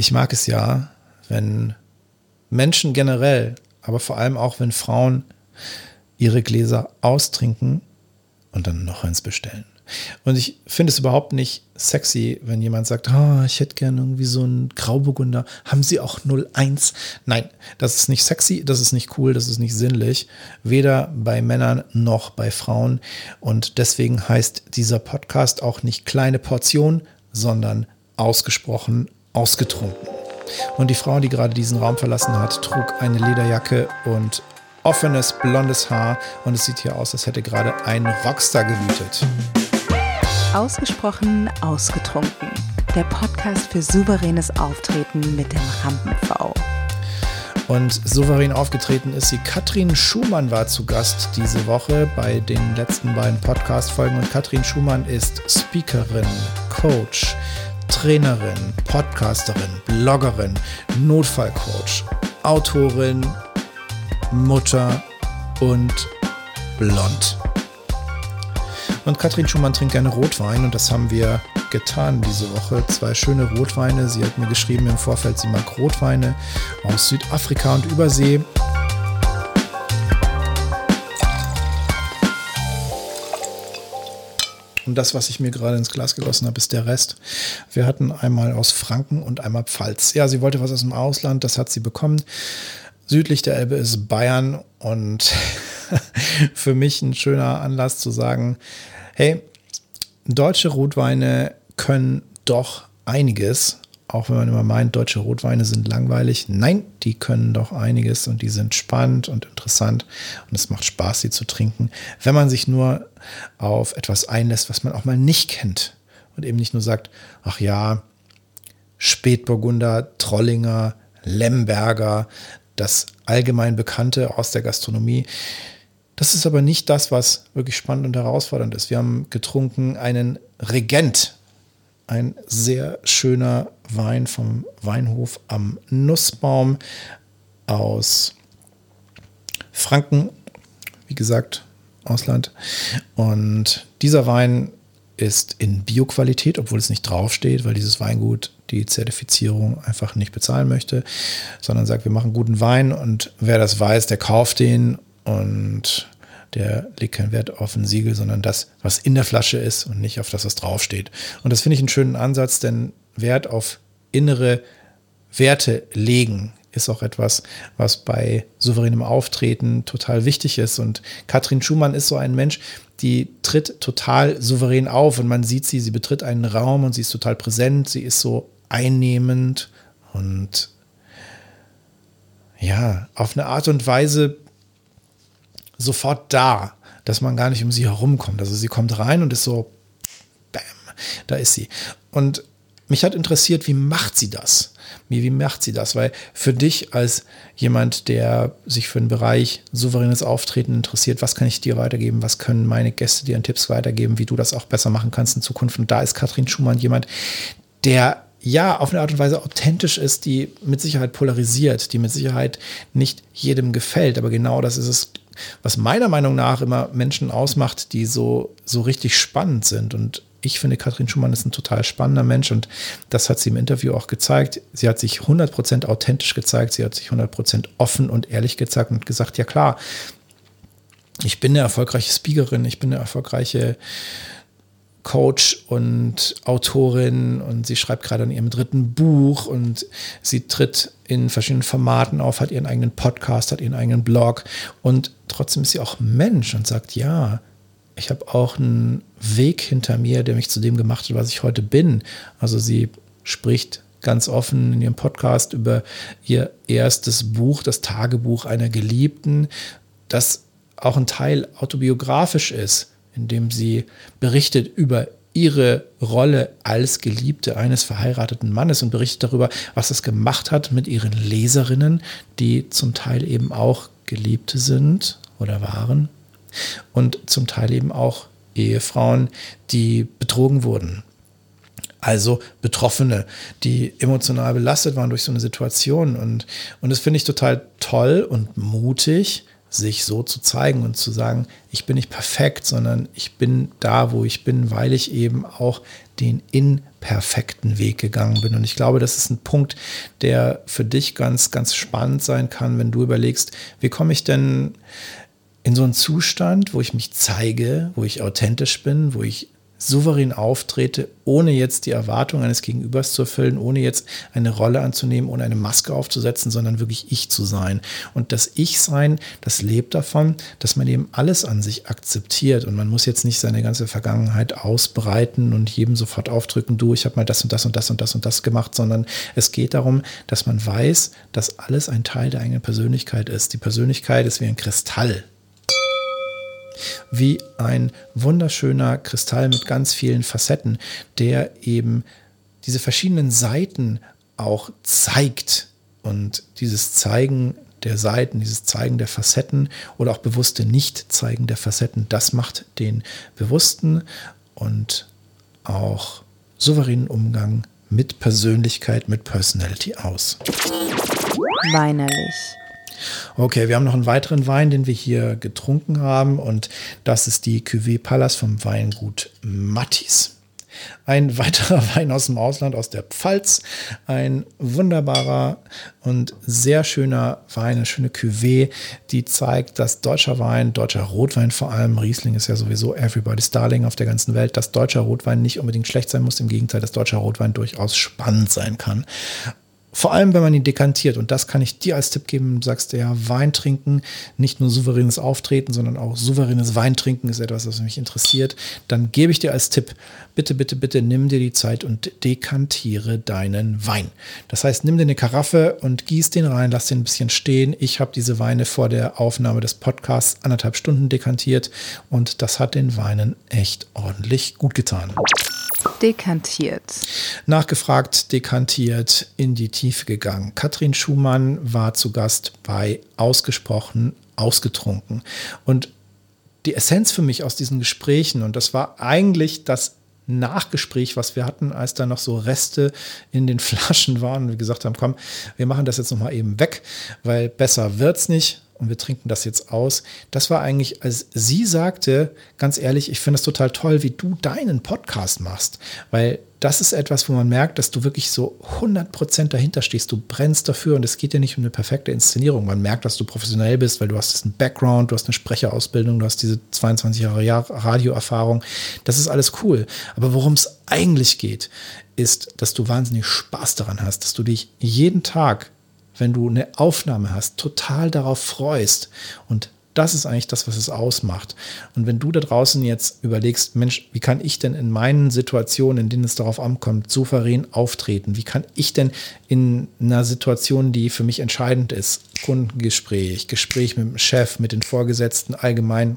Ich mag es ja, wenn Menschen generell, aber vor allem auch wenn Frauen ihre Gläser austrinken und dann noch eins bestellen. Und ich finde es überhaupt nicht sexy, wenn jemand sagt, oh, ich hätte gerne irgendwie so einen Grauburgunder. Haben Sie auch 01? Nein, das ist nicht sexy, das ist nicht cool, das ist nicht sinnlich. Weder bei Männern noch bei Frauen. Und deswegen heißt dieser Podcast auch nicht kleine Portion, sondern ausgesprochen ausgetrunken. Und die Frau, die gerade diesen Raum verlassen hat, trug eine Lederjacke und offenes blondes Haar und es sieht hier aus, als hätte gerade ein Rockstar gewütet. Ausgesprochen ausgetrunken. Der Podcast für souveränes Auftreten mit dem Rampen-V. Und souverän aufgetreten ist sie. Katrin Schumann war zu Gast diese Woche bei den letzten beiden Podcast-Folgen. Und Katrin Schumann ist Speakerin, Coach, Trainerin, Podcasterin, Bloggerin, Notfallcoach, Autorin, Mutter und blond. Und Katrin Schumann trinkt gerne Rotwein und das haben wir getan diese Woche. Zwei schöne Rotweine. Sie hat mir geschrieben im Vorfeld, sie mag Rotweine aus Südafrika und Übersee. Und das, was ich mir gerade ins Glas gegossen habe, ist der Rest. Wir hatten einmal aus Franken und einmal Pfalz. Ja, sie wollte was aus dem Ausland, das hat sie bekommen. Südlich der Elbe ist Bayern und für mich ein schöner Anlass zu sagen, hey, deutsche Rotweine können doch einiges, auch wenn man immer meint, deutsche Rotweine sind langweilig. Nein, die können doch einiges und die sind spannend und interessant und es macht Spaß, sie zu trinken, wenn man sich nur auf etwas einlässt, was man auch mal nicht kennt und eben nicht nur sagt, ach ja, Spätburgunder, Trollinger, Lemberger, das allgemein Bekannte aus der Gastronomie. Das ist aber nicht das, was wirklich spannend und herausfordernd ist. Wir haben getrunken einen Regent, ein sehr schöner Wein vom Weinhof am Nussbaum aus Franken, wie gesagt, Ausland. Und dieser Wein ist in Bioqualität, obwohl es nicht draufsteht, weil dieses Weingut die Zertifizierung einfach nicht bezahlen möchte, sondern sagt, wir machen guten Wein und wer das weiß, der kauft den und der legt keinen Wert auf ein Siegel, sondern das, was in der Flasche ist und nicht auf das, was draufsteht. Und das finde ich einen schönen Ansatz, denn Wert auf innere Werte legen ist auch etwas, was bei souveränem Auftreten total wichtig ist. Und Katrin Schumann ist so ein Mensch, die tritt total souverän auf und man sieht sie, sie betritt einen Raum und sie ist total präsent, sie ist so einnehmend und ja, auf eine Art und Weise sofort da, dass man gar nicht um sie herumkommt. Also sie kommt rein und ist so, bam, da ist sie. Und mich hat interessiert, wie macht sie das? Wie, wie macht sie das? Weil für dich als jemand, der sich für den Bereich souveränes Auftreten interessiert, was kann ich dir weitergeben? Was können meine Gäste dir an Tipps weitergeben, wie du das auch besser machen kannst in Zukunft? Und da ist Katrin Schumann jemand, der ja, auf eine Art und Weise authentisch ist, die mit Sicherheit polarisiert, die mit Sicherheit nicht jedem gefällt. Aber genau das ist es, was meiner Meinung nach immer Menschen ausmacht, die so, so richtig spannend sind. Und ich finde, Katrin Schumann ist ein total spannender Mensch und das hat sie im Interview auch gezeigt. Sie hat sich 100% authentisch gezeigt, sie hat sich 100% offen und ehrlich gezeigt und gesagt, ja klar, ich bin eine erfolgreiche Speakerin, ich bin eine erfolgreiche Coach und Autorin und sie schreibt gerade an ihrem dritten Buch und sie tritt in verschiedenen Formaten auf, hat ihren eigenen Podcast, hat ihren eigenen Blog und trotzdem ist sie auch Mensch und sagt, ja, ich habe auch einen Weg hinter mir, der mich zu dem gemacht hat, was ich heute bin. Also sie spricht ganz offen in ihrem Podcast über ihr erstes Buch, das Tagebuch einer Geliebten, das auch ein Teil autobiografisch ist in dem sie berichtet über ihre Rolle als Geliebte eines verheirateten Mannes und berichtet darüber, was es gemacht hat mit ihren Leserinnen, die zum Teil eben auch Geliebte sind oder waren und zum Teil eben auch Ehefrauen, die betrogen wurden. Also Betroffene, die emotional belastet waren durch so eine Situation. Und, und das finde ich total toll und mutig, sich so zu zeigen und zu sagen, ich bin nicht perfekt, sondern ich bin da, wo ich bin, weil ich eben auch den imperfekten Weg gegangen bin. Und ich glaube, das ist ein Punkt, der für dich ganz, ganz spannend sein kann, wenn du überlegst, wie komme ich denn in so einen Zustand, wo ich mich zeige, wo ich authentisch bin, wo ich souverän auftrete, ohne jetzt die Erwartung eines Gegenübers zu erfüllen, ohne jetzt eine Rolle anzunehmen, ohne eine Maske aufzusetzen, sondern wirklich ich zu sein. Und das Ich-Sein, das lebt davon, dass man eben alles an sich akzeptiert und man muss jetzt nicht seine ganze Vergangenheit ausbreiten und jedem sofort aufdrücken, du, ich habe mal das und das und das und das und das gemacht, sondern es geht darum, dass man weiß, dass alles ein Teil der eigenen Persönlichkeit ist. Die Persönlichkeit ist wie ein Kristall wie ein wunderschöner Kristall mit ganz vielen Facetten, der eben diese verschiedenen Seiten auch zeigt. Und dieses Zeigen der Seiten, dieses Zeigen der Facetten oder auch bewusste Nicht-Zeigen der Facetten, das macht den bewussten und auch souveränen Umgang mit Persönlichkeit, mit Personality aus. Weinerlich. Okay, wir haben noch einen weiteren Wein, den wir hier getrunken haben und das ist die Cuvée Pallas vom Weingut Mattis. Ein weiterer Wein aus dem Ausland, aus der Pfalz. Ein wunderbarer und sehr schöner Wein, eine schöne Cuvée, die zeigt, dass deutscher Wein, deutscher Rotwein vor allem, Riesling ist ja sowieso everybody's darling auf der ganzen Welt, dass deutscher Rotwein nicht unbedingt schlecht sein muss. Im Gegenteil, dass deutscher Rotwein durchaus spannend sein kann. Vor allem, wenn man ihn dekantiert. Und das kann ich dir als Tipp geben. Sagst du ja, Wein trinken, nicht nur souveränes Auftreten, sondern auch souveränes Weintrinken ist etwas, was mich interessiert. Dann gebe ich dir als Tipp, bitte, bitte, bitte nimm dir die Zeit und dekantiere deinen Wein. Das heißt, nimm dir eine Karaffe und gieß den rein, lass den ein bisschen stehen. Ich habe diese Weine vor der Aufnahme des Podcasts anderthalb Stunden dekantiert und das hat den Weinen echt ordentlich gut getan. Dekantiert. Nachgefragt, dekantiert, in die Tiefe gegangen. Katrin Schumann war zu Gast bei Ausgesprochen ausgetrunken. Und die Essenz für mich aus diesen Gesprächen, und das war eigentlich das Nachgespräch, was wir hatten, als da noch so Reste in den Flaschen waren und wir gesagt haben, komm, wir machen das jetzt nochmal eben weg, weil besser wird's nicht und wir trinken das jetzt aus. Das war eigentlich, als sie sagte, ganz ehrlich, ich finde es total toll, wie du deinen Podcast machst, weil das ist etwas, wo man merkt, dass du wirklich so 100% dahinter stehst. Du brennst dafür und es geht ja nicht um eine perfekte Inszenierung. Man merkt, dass du professionell bist, weil du hast einen Background, du hast eine Sprecherausbildung, du hast diese 22 Jahre Radioerfahrung. Das ist alles cool. Aber worum es eigentlich geht, ist, dass du wahnsinnig Spaß daran hast, dass du dich jeden Tag wenn du eine Aufnahme hast, total darauf freust. Und das ist eigentlich das, was es ausmacht. Und wenn du da draußen jetzt überlegst, Mensch, wie kann ich denn in meinen Situationen, in denen es darauf ankommt, souverän auftreten? Wie kann ich denn in einer Situation, die für mich entscheidend ist, Kundengespräch, Gespräch mit dem Chef, mit den Vorgesetzten allgemein,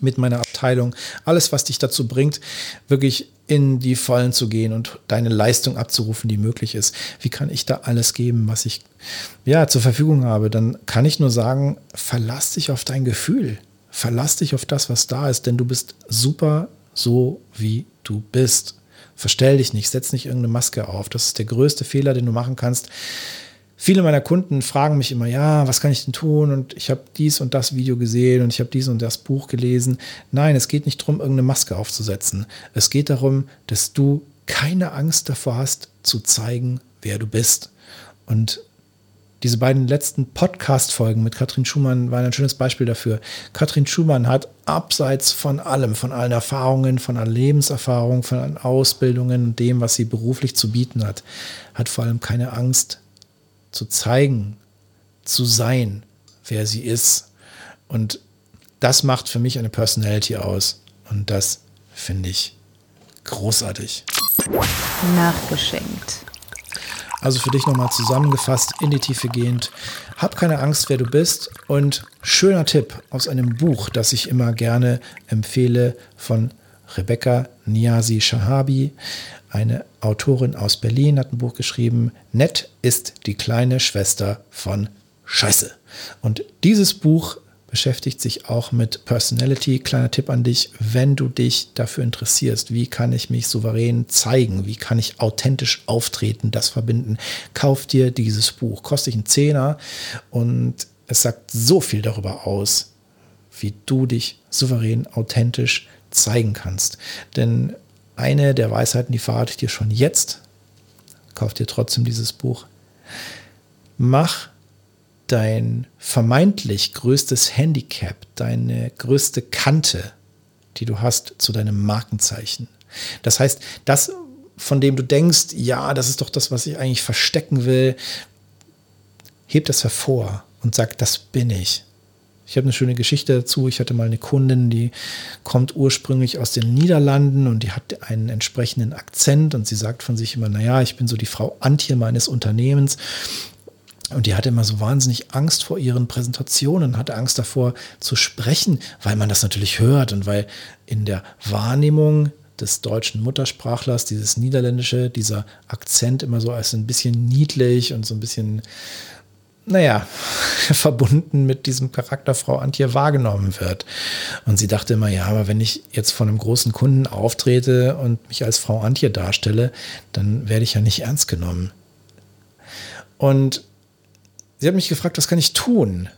mit meiner Abteilung, alles, was dich dazu bringt, wirklich in die Vollen zu gehen und deine Leistung abzurufen, die möglich ist. Wie kann ich da alles geben, was ich ja zur Verfügung habe? Dann kann ich nur sagen, verlass dich auf dein Gefühl. Verlass dich auf das, was da ist, denn du bist super so, wie du bist. Verstell dich nicht, setz nicht irgendeine Maske auf. Das ist der größte Fehler, den du machen kannst viele meiner Kunden fragen mich immer, ja, was kann ich denn tun? Und ich habe dies und das Video gesehen und ich habe dies und das Buch gelesen. Nein, es geht nicht darum, irgendeine Maske aufzusetzen. Es geht darum, dass du keine Angst davor hast, zu zeigen, wer du bist. Und diese beiden letzten Podcast-Folgen mit Katrin Schumann waren ein schönes Beispiel dafür. Katrin Schumann hat abseits von allem, von allen Erfahrungen, von allen Lebenserfahrungen, von allen Ausbildungen und dem, was sie beruflich zu bieten hat, hat vor allem keine Angst, zu zeigen, zu sein, wer sie ist. Und das macht für mich eine Personality aus. Und das finde ich großartig. Nachgeschenkt. Also für dich nochmal zusammengefasst, in die Tiefe gehend. Hab keine Angst, wer du bist. Und schöner Tipp aus einem Buch, das ich immer gerne empfehle von Rebecca Niazi Shahabi. Eine Autorin aus Berlin hat ein Buch geschrieben, Nett ist die kleine Schwester von Scheiße. Und dieses Buch beschäftigt sich auch mit Personality. Kleiner Tipp an dich, wenn du dich dafür interessierst, wie kann ich mich souverän zeigen, wie kann ich authentisch auftreten, das verbinden, kauf dir dieses Buch. Kostet dich einen Zehner und es sagt so viel darüber aus, wie du dich souverän, authentisch zeigen kannst. Denn eine der Weisheiten, die verrate ich dir schon jetzt, kauf dir trotzdem dieses Buch, mach dein vermeintlich größtes Handicap, deine größte Kante, die du hast, zu deinem Markenzeichen. Das heißt, das, von dem du denkst, ja, das ist doch das, was ich eigentlich verstecken will, heb das hervor und sag, das bin ich. Ich habe eine schöne Geschichte dazu. Ich hatte mal eine Kundin, die kommt ursprünglich aus den Niederlanden und die hat einen entsprechenden Akzent und sie sagt von sich immer, naja, ich bin so die Frau Antje meines Unternehmens. Und die hatte immer so wahnsinnig Angst vor ihren Präsentationen, hatte Angst davor zu sprechen, weil man das natürlich hört und weil in der Wahrnehmung des deutschen Muttersprachlers dieses Niederländische, dieser Akzent immer so als ein bisschen niedlich und so ein bisschen naja, verbunden mit diesem Charakter Frau Antje wahrgenommen wird. Und sie dachte immer, ja, aber wenn ich jetzt von einem großen Kunden auftrete und mich als Frau Antje darstelle, dann werde ich ja nicht ernst genommen. Und sie hat mich gefragt, was kann ich tun?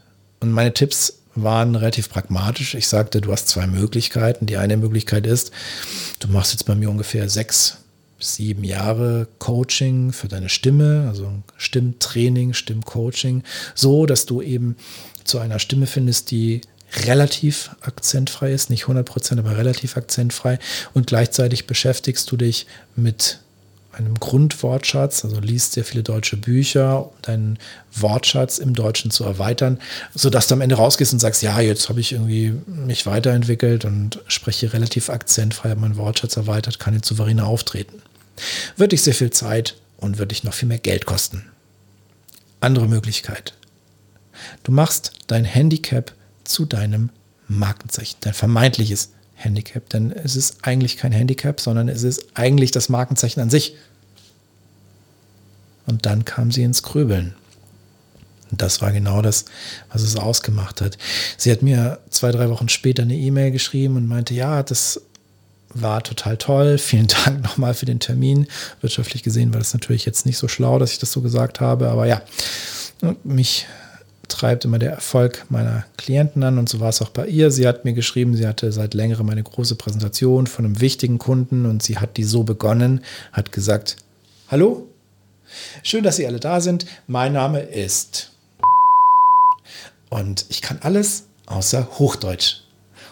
Und meine Tipps waren relativ pragmatisch. Ich sagte, du hast zwei Möglichkeiten. Die eine Möglichkeit ist, du machst jetzt bei mir ungefähr sechs sieben Jahre Coaching für deine Stimme, also Stimmtraining, Stimmcoaching, so dass du eben zu einer Stimme findest, die relativ akzentfrei ist, nicht 100%, aber relativ akzentfrei. Und gleichzeitig beschäftigst du dich mit einem Grundwortschatz, also liest sehr viele deutsche Bücher, um deinen Wortschatz im Deutschen zu erweitern, sodass du am Ende rausgehst und sagst, ja, jetzt habe ich irgendwie mich weiterentwickelt und spreche relativ akzentfrei, habe meinen Wortschatz erweitert, kann jetzt souveräner auftreten. Wird dich sehr viel Zeit und wird dich noch viel mehr Geld kosten. Andere Möglichkeit. Du machst dein Handicap zu deinem Markenzeichen, dein vermeintliches Handicap, denn es ist eigentlich kein Handicap, sondern es ist eigentlich das Markenzeichen an sich. Und dann kam sie ins Grübeln. Und das war genau das, was es ausgemacht hat. Sie hat mir zwei, drei Wochen später eine E-Mail geschrieben und meinte, ja, das war total toll. Vielen Dank nochmal für den Termin. Wirtschaftlich gesehen war das natürlich jetzt nicht so schlau, dass ich das so gesagt habe, aber ja, mich treibt immer der Erfolg meiner Klienten an und so war es auch bei ihr. Sie hat mir geschrieben, sie hatte seit längerem eine große Präsentation von einem wichtigen Kunden und sie hat die so begonnen, hat gesagt, hallo, schön, dass Sie alle da sind. Mein Name ist und ich kann alles außer Hochdeutsch.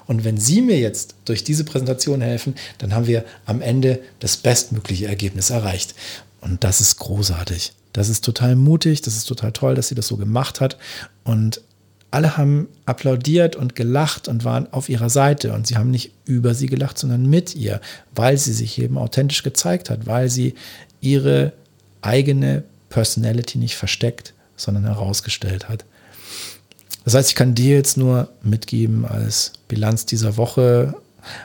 Und wenn Sie mir jetzt durch diese Präsentation helfen, dann haben wir am Ende das bestmögliche Ergebnis erreicht. Und das ist großartig. Das ist total mutig, das ist total toll, dass sie das so gemacht hat. Und alle haben applaudiert und gelacht und waren auf ihrer Seite. Und sie haben nicht über sie gelacht, sondern mit ihr, weil sie sich eben authentisch gezeigt hat, weil sie ihre eigene Personality nicht versteckt, sondern herausgestellt hat. Das heißt, ich kann dir jetzt nur mitgeben als Bilanz dieser Woche,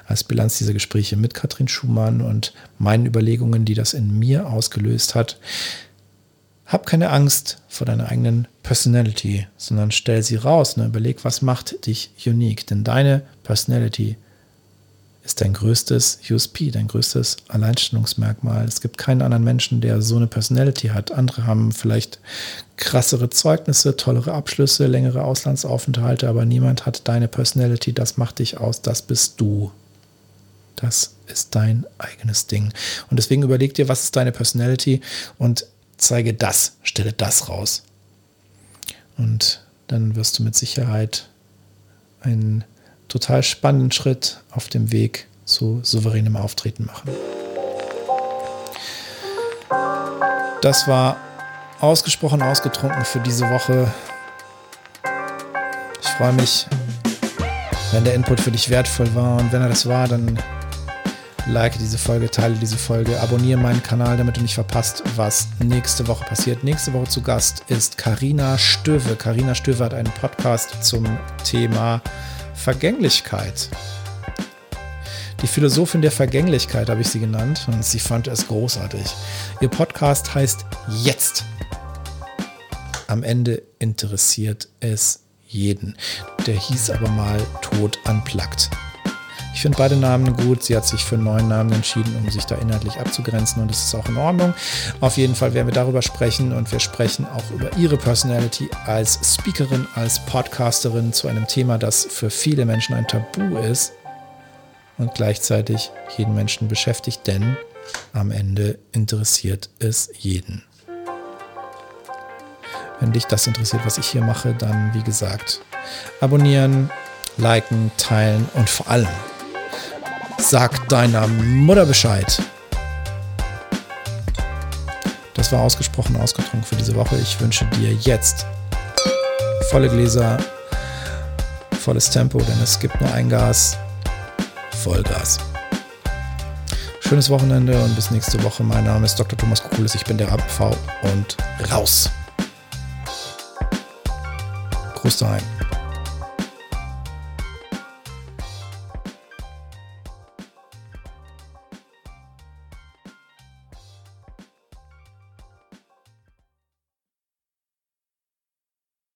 als Bilanz dieser Gespräche mit Katrin Schumann und meinen Überlegungen, die das in mir ausgelöst hat. Hab keine Angst vor deiner eigenen Personality, sondern stell sie raus. Ne? Überleg, was macht dich unique. Denn deine Personality ist dein größtes USP, dein größtes Alleinstellungsmerkmal. Es gibt keinen anderen Menschen, der so eine Personality hat. Andere haben vielleicht krassere Zeugnisse, tollere Abschlüsse, längere Auslandsaufenthalte, aber niemand hat deine Personality. Das macht dich aus. Das bist du. Das ist dein eigenes Ding. Und deswegen überleg dir, was ist deine Personality und zeige das, stelle das raus. Und dann wirst du mit Sicherheit einen total spannenden Schritt auf dem Weg zu souveränem Auftreten machen. Das war ausgesprochen ausgetrunken für diese Woche. Ich freue mich, wenn der Input für dich wertvoll war und wenn er das war, dann like diese Folge, teile diese Folge, abonniere meinen Kanal, damit du nicht verpasst, was nächste Woche passiert. Nächste Woche zu Gast ist Karina Stöwe. Karina Stöwe hat einen Podcast zum Thema Vergänglichkeit. Die Philosophin der Vergänglichkeit habe ich sie genannt und sie fand es großartig. Ihr Podcast heißt Jetzt. Am Ende interessiert es jeden. Der hieß aber mal Tod unplugged. Ich finde beide Namen gut. Sie hat sich für einen neuen Namen entschieden, um sich da inhaltlich abzugrenzen und das ist auch in Ordnung. Auf jeden Fall werden wir darüber sprechen und wir sprechen auch über ihre Personality als Speakerin, als Podcasterin zu einem Thema, das für viele Menschen ein Tabu ist und gleichzeitig jeden Menschen beschäftigt, denn am Ende interessiert es jeden. Wenn dich das interessiert, was ich hier mache, dann wie gesagt, abonnieren, liken, teilen und vor allem sag deiner Mutter Bescheid. Das war ausgesprochen ausgetrunken für diese Woche. Ich wünsche dir jetzt volle Gläser, volles Tempo, denn es gibt nur ein Gas. Vollgas. Schönes Wochenende und bis nächste Woche. Mein Name ist Dr. Thomas Kukulis, ich bin der APV und raus. Gruß daheim.